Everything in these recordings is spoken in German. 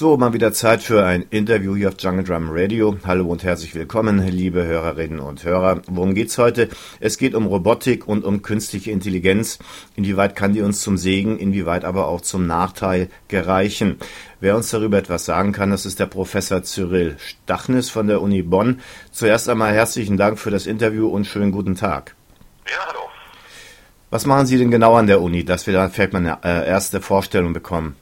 So, mal wieder Zeit für ein Interview hier auf Jungle Drum Radio. Hallo und herzlich willkommen, liebe Hörerinnen und Hörer. Worum geht's heute? Es geht um Robotik und um künstliche Intelligenz. Inwieweit kann die uns zum Segen, inwieweit aber auch zum Nachteil gereichen? Wer uns darüber etwas sagen kann, das ist der Professor Cyril Stachnis von der Uni Bonn. Zuerst einmal herzlichen Dank für das Interview und schönen guten Tag. Ja, hallo. Was machen Sie denn genau an der Uni, dass wir da vielleicht mal eine äh, erste Vorstellung bekommen?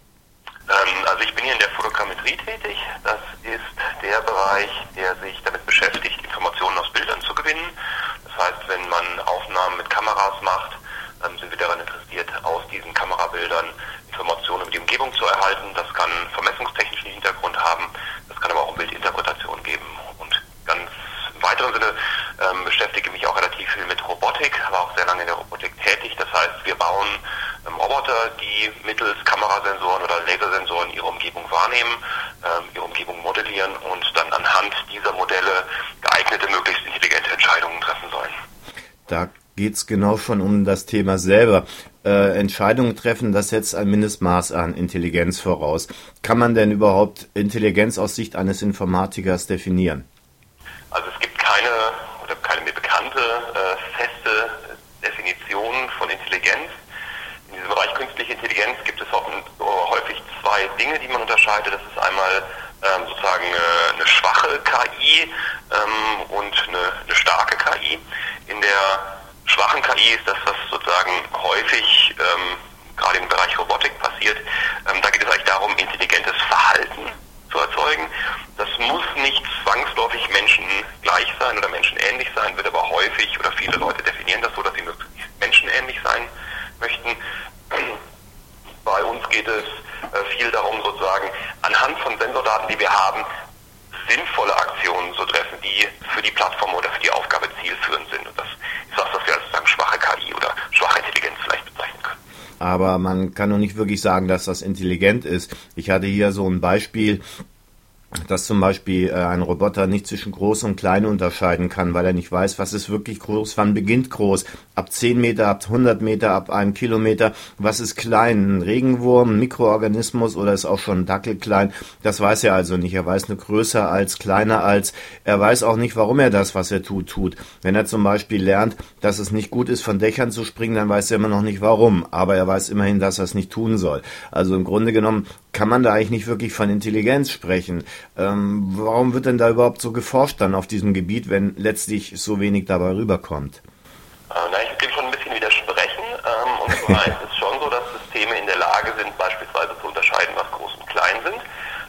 Ähm, also ich bin hier in der Fotogrammetrie tätig. Das ist der Bereich, der sich damit beschäftigt, Informationen aus Bildern zu gewinnen. Das heißt, wenn man Aufnahmen mit Kameras macht, ähm, sind wir daran interessiert, aus diesen Kamerabildern Informationen über die Umgebung zu erhalten. Das kann vermessungstechnischen Hintergrund haben, das kann aber auch Bildinterpretation geben. Und ganz im weiteren Sinne ähm, beschäftige mich auch relativ viel mit Robotik, war auch sehr lange in der Robotik tätig. Das heißt, wir bauen ähm, Roboter, die mittels Kamerasensoren oder Lasersensoren ihre Umgebung wahrnehmen, ähm, ihre Umgebung modellieren und dann anhand dieser Modelle geeignete, möglichst intelligente Entscheidungen treffen sollen. Da geht es genau schon um das Thema selber. Äh, Entscheidungen treffen, das setzt ein Mindestmaß an Intelligenz voraus. Kann man denn überhaupt Intelligenz aus Sicht eines Informatikers definieren? Also es gibt keine oder keine mir bekannte äh, feste Definition von Intelligenz. In diesem Bereich künstliche Intelligenz gibt es häufig zwei Dinge, die man unterscheidet. Das ist einmal ähm, sozusagen äh, eine schwache KI ähm, und eine, eine starke KI. In der schwachen KI ist das, was sozusagen häufig ähm, gerade im Bereich Robotik passiert. Ähm, da geht es eigentlich darum, intelligentes Verhalten zu erzeugen. Das muss nicht zwangsläufig Menschen gleich sein oder menschenähnlich sein, wird aber häufig oder viele Leute definieren das so, dass sie möglichst menschenähnlich sein möchten. Bei uns geht es äh, viel darum, sozusagen anhand von Sensordaten, die wir haben, sinnvolle Aktionen zu treffen, die für die Plattform oder für die Aufgabe zielführend sind. Und das ist was, was wir als sozusagen schwache KI oder schwache Intelligenz vielleicht bezeichnen können. Aber man kann noch nicht wirklich sagen, dass das intelligent ist. Ich hatte hier so ein Beispiel, dass zum Beispiel äh, ein Roboter nicht zwischen groß und klein unterscheiden kann, weil er nicht weiß, was ist wirklich groß, wann beginnt groß, ab 10 Meter, ab 100 Meter, ab einem Kilometer, was ist klein, ein Regenwurm, ein Mikroorganismus oder ist auch schon ein Dackel klein, das weiß er also nicht, er weiß nur größer als, kleiner als, er weiß auch nicht, warum er das, was er tut, tut. Wenn er zum Beispiel lernt, dass es nicht gut ist, von Dächern zu springen, dann weiß er immer noch nicht warum, aber er weiß immerhin, dass er es nicht tun soll. Also im Grunde genommen kann man da eigentlich nicht wirklich von Intelligenz sprechen. Ähm, warum wird denn da überhaupt so geforscht dann auf diesem Gebiet, wenn letztlich so wenig dabei rüberkommt? Äh, na, ich dem schon ein bisschen widersprechen. Ähm, und zwar ist es schon so, dass Systeme in der Lage sind, beispielsweise zu unterscheiden, was groß und klein sind.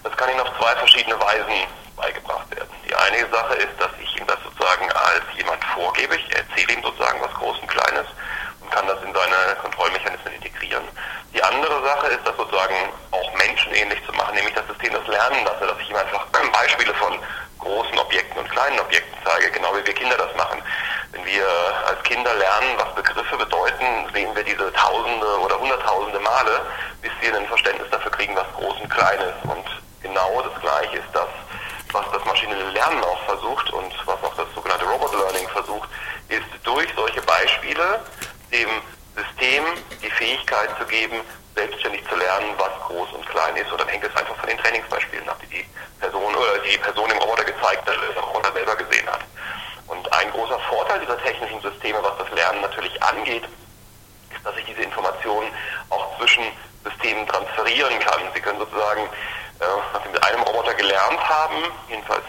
Das kann Ihnen auf zwei verschiedene Weisen beigebracht werden. Die eine Sache ist, dass ich ihm das sozusagen als jemand vorgebe. Ich erzähle ihm sozusagen, was groß und klein ist und kann das in seine Kontrollmechanismen integrieren. Die andere Sache ist, das sozusagen menschenähnlich zu machen, nämlich das System das lernen lasse, dass ich ihm einfach Beispiele von großen Objekten und kleinen Objekten zeige, genau wie wir Kinder das machen. Wenn wir als Kinder lernen, was Begriffe bedeuten, sehen wir diese Tausende oder Hunderttausende Male, bis wir ein Verständnis dafür kriegen, was groß und klein ist. Und genau das Gleiche ist das, was das maschinelle Lernen auch versucht und was auch das sogenannte Robot Learning versucht, ist durch solche Beispiele dem System die Fähigkeit zu geben, selbstständig zu lernen, was groß und klein ist. Und dann hängt es einfach von den Trainingsbeispielen ab, die die Person oder die Person im Roboter gezeigt hat, oder der Roboter selber gesehen hat. Und ein großer Vorteil dieser technischen Systeme, was das Lernen natürlich angeht, ist, dass ich diese Informationen auch zwischen Systemen transferieren kann. Sie können sozusagen, äh, was Sie mit einem Roboter gelernt haben, jedenfalls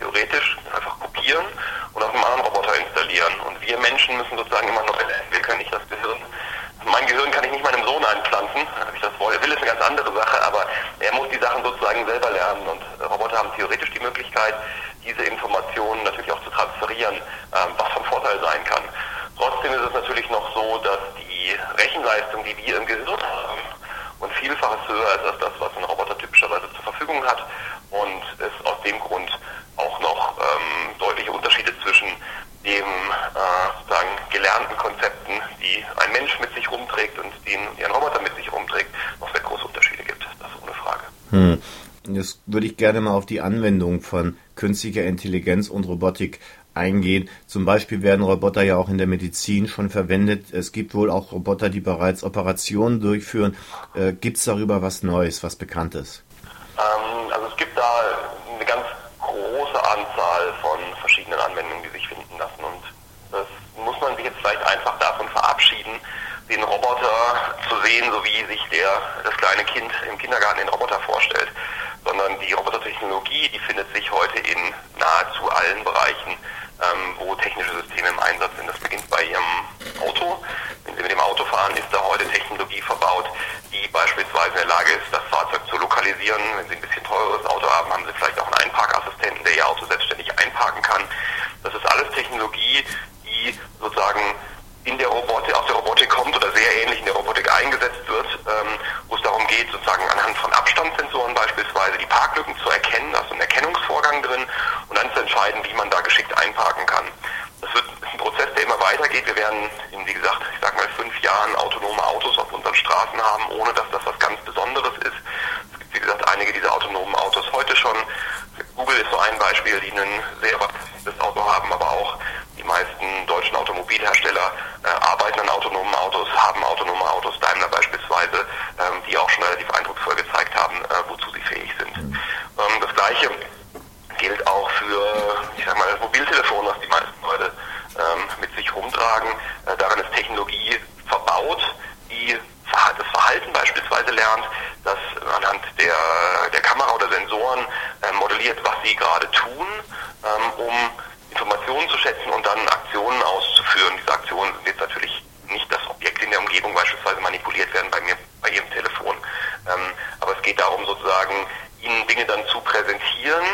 theoretisch, einfach kopieren und auf einem anderen Roboter installieren. Und wir Menschen müssen sozusagen immer noch lernen. Wir können nicht das Gehirn mein Gehirn kann ich nicht meinem Sohn einpflanzen, wenn ich das will. Will ist eine ganz andere Sache, aber er muss die Sachen sozusagen selber lernen. Und Roboter haben theoretisch die Möglichkeit, diese Informationen natürlich auch zu transferieren, ähm, was von Vorteil sein kann. Trotzdem ist es natürlich noch so, dass die Rechenleistung, die wir im Gehirn haben, und vielfaches höher ist als das, was ein Roboter typischerweise zur Verfügung hat. Und es aus dem Grund auch noch ähm, deutliche Unterschiede zwischen dem äh, sozusagen gelernten Konzepten, die ein Mensch mit sich rumträgt und die ein, die ein Roboter mit sich rumträgt, noch sehr große Unterschiede gibt. Das ist ohne Frage. Hm. Jetzt würde ich gerne mal auf die Anwendung von künstlicher Intelligenz und Robotik eingehen. Zum Beispiel werden Roboter ja auch in der Medizin schon verwendet. Es gibt wohl auch Roboter, die bereits Operationen durchführen. Äh, gibt es darüber was Neues, was Bekanntes? Äh, Ähm, also es gibt da eine ganz große Anzahl von verschiedenen Anwendungen, die sich finden lassen. Und das muss man sich jetzt vielleicht einfach davon verabschieden, den Roboter zu sehen, so wie sich der, das kleine Kind im Kindergarten den Roboter vorstellt, sondern die Robotertechnologie, die findet sich heute in nahezu allen Bereichen, ähm, wo technische Systeme im Einsatz sind. Das beginnt bei Ihrem Auto. Wenn Sie mit dem Auto fahren, ist da heute Technologie verbaut, die beispielsweise in der Lage ist, das Fahrzeug zu lokalisieren. Wenn Sie ein bisschen teureres Auto haben, haben Sie vielleicht auch einen Einparkassistenten, der Ihr Auto selbstständig einparken kann. Das ist alles Technologie, die sozusagen in der Robotik, aus der Robotik kommt oder sehr ähnlich in der Robotik eingesetzt wird, ähm, wo es darum geht, sozusagen anhand von Abstandssensoren beispielsweise die Parklücken zu erkennen, also ein Erkennungsvorgang drin und dann zu entscheiden, wie man da geschickt einparken kann. Das wird, ist ein Prozess, der immer weitergeht. Wir werden in, wie gesagt, ich sag mal fünf Jahren autonome Autos auf unseren Straßen haben, ohne dass das was ganz Besonderes ist. Es gibt, wie gesagt, einige dieser autonomen Autos heute schon. Google ist so ein Beispiel, die ein sehr das Auto haben, aber auch die meisten deutschen Automobilhersteller äh, arbeiten an autonomen Autos, haben autonome Autos, Daimler beispielsweise, ähm, die auch schon relativ eindrucksvoll gezeigt haben, äh, wozu sie fähig sind. Mhm. Ähm, das gleiche gilt auch für, ich sag mal, das Mobiltelefon, was die meisten Leute ähm, mit sich rumtragen. Äh, daran ist Technologie verbaut, die das Verhalten beispielsweise lernt, der, der Kamera oder Sensoren äh, modelliert, was sie gerade tun, ähm, um Informationen zu schätzen und dann Aktionen auszuführen. Diese Aktionen sind jetzt natürlich nicht das Objekt in der Umgebung beispielsweise manipuliert werden bei mir bei Ihrem Telefon. Ähm, aber es geht darum sozusagen, Ihnen Dinge dann zu präsentieren,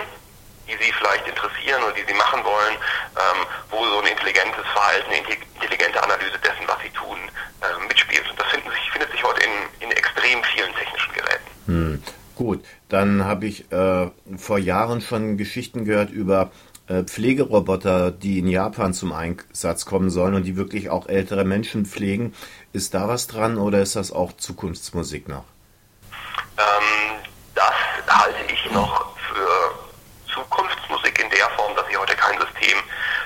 die Sie vielleicht interessieren oder die Sie machen wollen, ähm, wo so ein intelligentes Verhalten, eine intelligente Analyse dessen, was Sie tun, äh, mitspielt. Und das sich, findet sich heute in, in extrem vielen technischen Geräten. Hm. Gut, dann habe ich äh, vor Jahren schon Geschichten gehört über äh, Pflegeroboter, die in Japan zum Einsatz kommen sollen und die wirklich auch ältere Menschen pflegen. Ist da was dran oder ist das auch Zukunftsmusik noch? Ähm, das halte ich noch für Zukunftsmusik in der Form, dass Sie heute kein System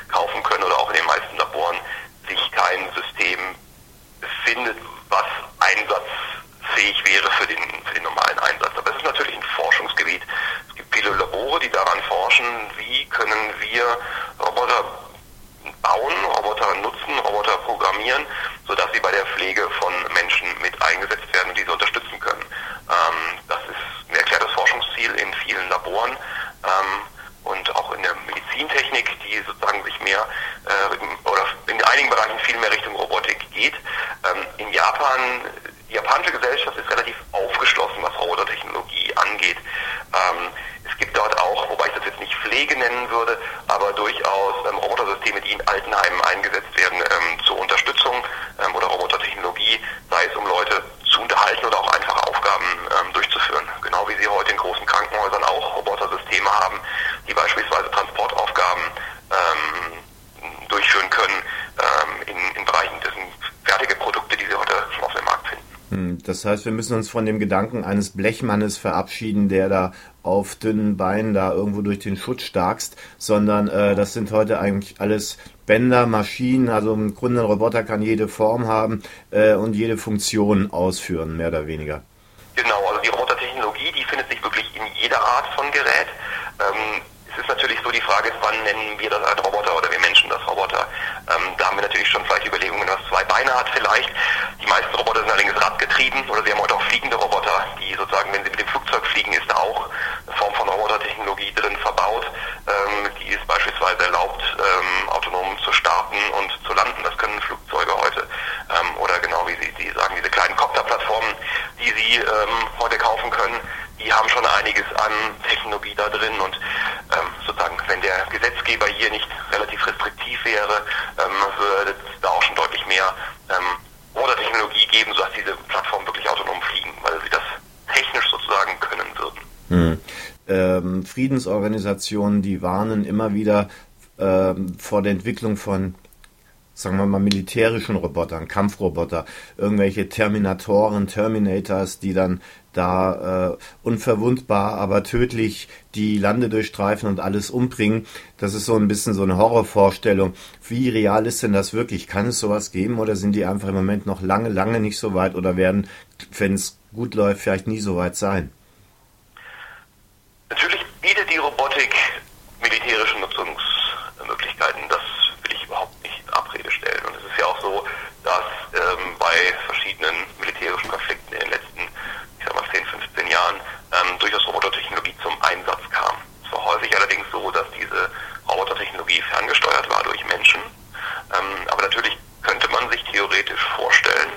kaufen können oder auch in den meisten Laboren sich kein System findet, was einsatzfähig wäre für den, für den normalen Einsatz. Aber es ist natürlich ein Forschungsgebiet. Es gibt viele Labore, die daran forschen, wie können wir Roboter bauen, Roboter nutzen, Roboter programmieren, sodass sie bei der Pflege von Menschen mit eingesetzt werden und diese unterstützen können. Ähm, das ist ein erklärtes Forschungsziel in vielen Laboren ähm, und auch in der Medizintechnik, die sozusagen sich mehr äh, oder in einigen Bereichen viel mehr Richtung Robotik geht. Ähm, in Japan, die japanische Gesellschaft ist relativ aufgeschlossen, was Robotertechnologie angeht. Ähm, es gibt dort auch, wobei ich das jetzt nicht Pflege nennen würde, aber durchaus ähm, Robotersysteme, die in Altenheimen eingesetzt werden ähm, zur Unterstützung ähm, oder Robotertechnologie, sei es um Leute zu unterhalten oder auch einfache Aufgaben ähm, durchzuführen. Genau wie Sie heute in großen Krankenhäusern auch Robotersysteme haben, die beispielsweise Transportaufgaben ähm, durchführen können ähm, in, in Bereichen, das sind fertige Produkte, die Sie heute schon auf dem Markt finden. Hm, das heißt, wir müssen uns von dem Gedanken eines Blechmannes verabschieden, der da auf dünnen Beinen da irgendwo durch den Schutt starkst, sondern äh, das sind heute eigentlich alles Bänder, Maschinen, also im Grunde ein Roboter kann jede Form haben äh, und jede Funktion ausführen, mehr oder weniger. Genau, also die Robotertechnologie, die findet sich wirklich in jeder Art von Gerät. Ähm, es ist natürlich so die Frage, wann nennen wir das als Roboter oder wir Menschen das Roboter. Ähm, da haben wir natürlich schon vielleicht Überlegungen, was zwei Beine hat vielleicht. Die meisten Roboter sind allerdings radgetrieben oder wir haben heute auch fliegende Roboter, die sozusagen, wenn sie mit dem Flugzeug fliegen, ist da auch eine Form von Robotertechnologie drin verbaut. Ähm, die ist beispielsweise erlaubt, ähm, autonom zu starten und zu landen. Das können Flugzeuge heute. Ähm, oder genau wie Sie, Sie sagen, diese kleinen Copterplattformen, die Sie ähm, heute kaufen können, die haben schon einiges an Technologie da drin und ähm, sozusagen, wenn der Gesetzgeber hier nicht relativ restriktiv wäre, ähm, würde es da auch schon deutlich mehr ähm, Robotertechnologie geben, sodass diese Plattformen wirklich autonom fliegen, weil sie das technisch sozusagen können würden. Hm. Ähm, Friedensorganisationen, die warnen immer wieder ähm, vor der Entwicklung von sagen wir mal, militärischen Robotern, Kampfroboter, irgendwelche Terminatoren, Terminators, die dann da äh, unverwundbar, aber tödlich die Lande durchstreifen und alles umbringen. Das ist so ein bisschen so eine Horrorvorstellung. Wie real ist denn das wirklich? Kann es sowas geben oder sind die einfach im Moment noch lange, lange nicht so weit oder werden, wenn es gut läuft, vielleicht nie so weit sein? die Robotik militärische Nutzungsmöglichkeiten? Das will ich überhaupt nicht in Abrede stellen. Und es ist ja auch so, dass ähm, bei verschiedenen militärischen Konflikten in den letzten, ich sag mal, 10, 15 Jahren ähm, durchaus Robotertechnologie zum Einsatz kam. Es war häufig allerdings so, dass diese Robotertechnologie ferngesteuert war durch Menschen. Ähm, aber natürlich könnte man sich theoretisch vorstellen,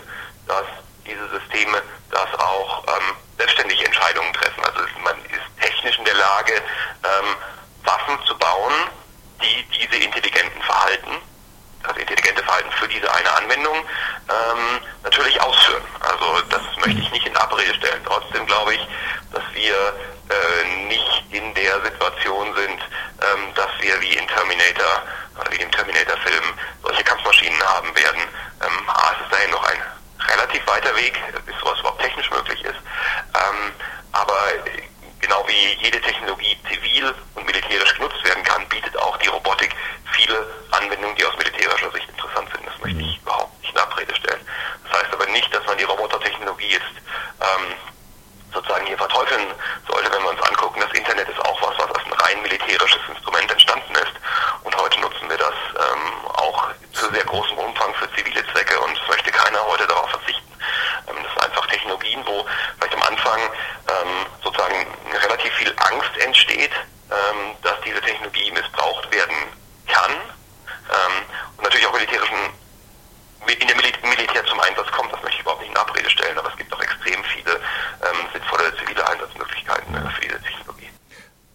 dass diese Systeme das auch ähm, selbstständig Entscheidungen treffen. Also man ist technisch in der Lage, ähm, Waffen zu bauen, die diese intelligenten Verhalten, also intelligente Verhalten für diese eine Anwendung, ähm, natürlich ausführen. Also das möchte ich nicht in Abrede stellen. Trotzdem glaube ich, dass wir äh, nicht in der Situation sind, ähm, dass wir wie in Terminator, wie im Terminator-Film, solche Kampfmaschinen haben werden. Ähm, A, es ist dahin noch ein relativ weiter Weg, bis sowas überhaupt technisch möglich ist. Ähm, aber genau wie jede Technologie zivil und militärisch genutzt werden kann, bietet auch die Robotik viele Anwendungen, die aus militärischer Sicht interessant sind. Das möchte ich überhaupt nicht in Abrede stellen. Das heißt aber nicht, dass man die Robotertechnologie jetzt ähm, sozusagen hier verteufeln sollte, wenn wir uns angucken, das Internet ist auch was, was als ein rein militärisches Instrument entstanden ist. Und heute nutzen wir das ähm, auch zu sehr großem Umfang für zivile Zwecke und es möchte keiner heute darauf verzichten. Ähm, das sind einfach Technologien, wo vielleicht am Anfang ähm, sozusagen relativ viel Angst entsteht, ähm, dass diese Technologie missbraucht werden kann ähm, und natürlich auch militärischen in der Militär zum Einsatz kommt, das möchte ich überhaupt nicht in Abrede stellen, aber es gibt auch extrem viele ähm, sinnvolle zivile Einsatzmöglichkeiten äh, für diese Technologie.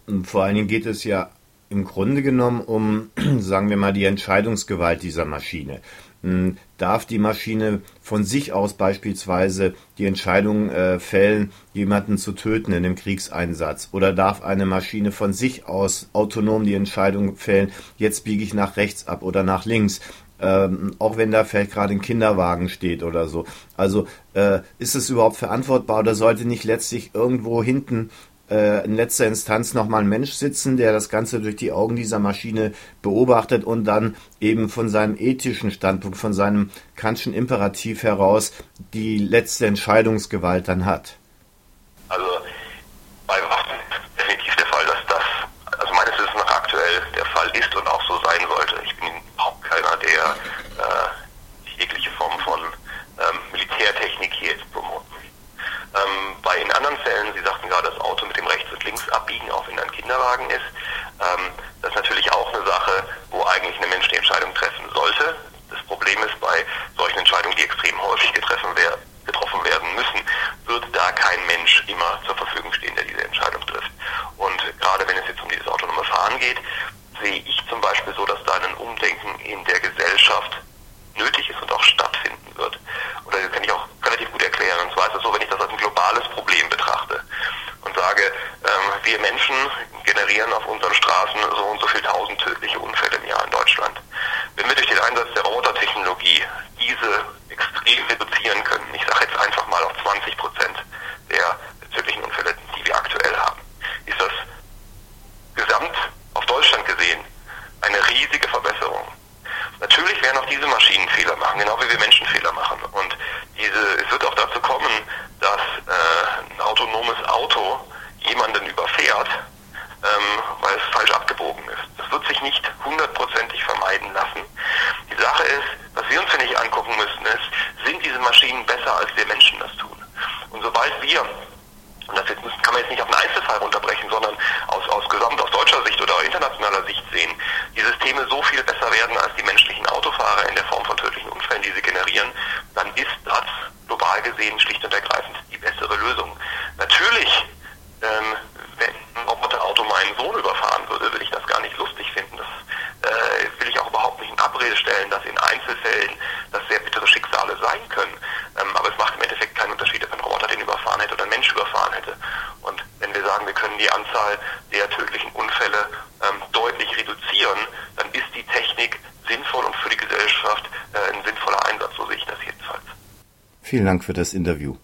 Und vor allen Dingen geht es ja im Grunde genommen um, sagen wir mal, die Entscheidungsgewalt dieser Maschine. Hm, darf die Maschine von sich aus beispielsweise die Entscheidung äh, fällen, jemanden zu töten in einem Kriegseinsatz? Oder darf eine Maschine von sich aus autonom die Entscheidung fällen, jetzt biege ich nach rechts ab oder nach links? ähm, auch wenn da vielleicht gerade ein Kinderwagen steht oder so. Also äh, ist es überhaupt verantwortbar oder sollte nicht letztlich irgendwo hinten äh, in letzter Instanz nochmal ein Mensch sitzen, der das Ganze durch die Augen dieser Maschine beobachtet und dann eben von seinem ethischen Standpunkt, von seinem Kantschen Imperativ heraus die letzte Entscheidungsgewalt dann hat? Also bei Waffen ist definitiv der Fall, dass das, also meines Wissens nach aktuell der Fall ist und auch so sein sollte. Ich bin keiner, der äh, jegliche Form von ähm, Militärtechnik hier jetzt promoten ähm, bei in anderen Fällen, Sie sagten gerade, das Auto mit dem Rechts- und Linksabbiegen, auch wenn ein Kinderwagen ist, ähm, das ist natürlich auch eine Sache, wo eigentlich ein Mensch die Entscheidung treffen sollte. Das Problem ist, bei solchen Entscheidungen, die extrem häufig getroffen, wer getroffen werden müssen, wird da kein Mensch immer zur Verfügung stehen, der diese Entscheidung trifft. Und gerade wenn es jetzt um dieses autonome Fahren geht, sehe ich zum Beispiel so, dass da ein Umdenken in der Gesellschaft nötig ist und auch stattfinden wird. Oder das kann ich auch relativ gut erklären. Und zwar ist es so, wenn ich das als ein globales Problem betrachte und sage, ähm, wir Menschen generieren auf unseren Straßen so und so viel tausend tödliche Unfälle im Jahr in Deutschland. Wenn wir durch den Einsatz der Robotertechnologie diese extrem reduzieren können, ich sage jetzt einfach mal auf 20 Prozent der tödlichen Unfälle, die wir aktuell haben, ist das gesamt auf Deutschland gesehen eine riesige Verbesserung. Natürlich werden auch diese Maschinen Fehler machen, genau wie wir Menschen Fehler machen. Und diese, es wird auch dazu kommen, dass äh, ein autonomes Auto jemanden überfährt, ähm, weil es falsch abgebogen ist. Das wird sich nicht hundertprozentig vermeiden lassen. Die Sache ist, was wir uns ja nicht angucken müssen, ist, sind diese Maschinen besser, als wir Menschen das tun? Und sobald wir und das jetzt kann man jetzt nicht auf einen Einzelfall runterbrechen, sondern aus, aus gesamt aus deutscher Sicht oder internationaler Sicht sehen, die Systeme so viel besser werden als die menschlichen Autofahrer in der Form von tödlichen Unfällen, die sie generieren, dann ist das global gesehen schlicht und ergreifend die bessere Lösung. Natürlich, ähm, wenn ein Roboterauto meinen Sohn überfahren würde, würde ich das gar nicht lustig finden. Das äh, will ich auch überhaupt nicht in Abrede stellen, dass in Einzelfällen das sehr bittere Schicksale sein können. Ähm, aber es macht im Endeffekt keinen Unterschied, ob ein Roboter den überfahren hätte oder ein Mensch überfahren hätte. Und wenn wir sagen, wir können die Anzahl der tödlichen Unfälle ähm, deutlich reduzieren, dann ist die Technik sinnvoll und für die Gesellschaft äh, ein sinnvoller Einsatz, so sehe ich das jedenfalls. Vielen Dank für das Interview.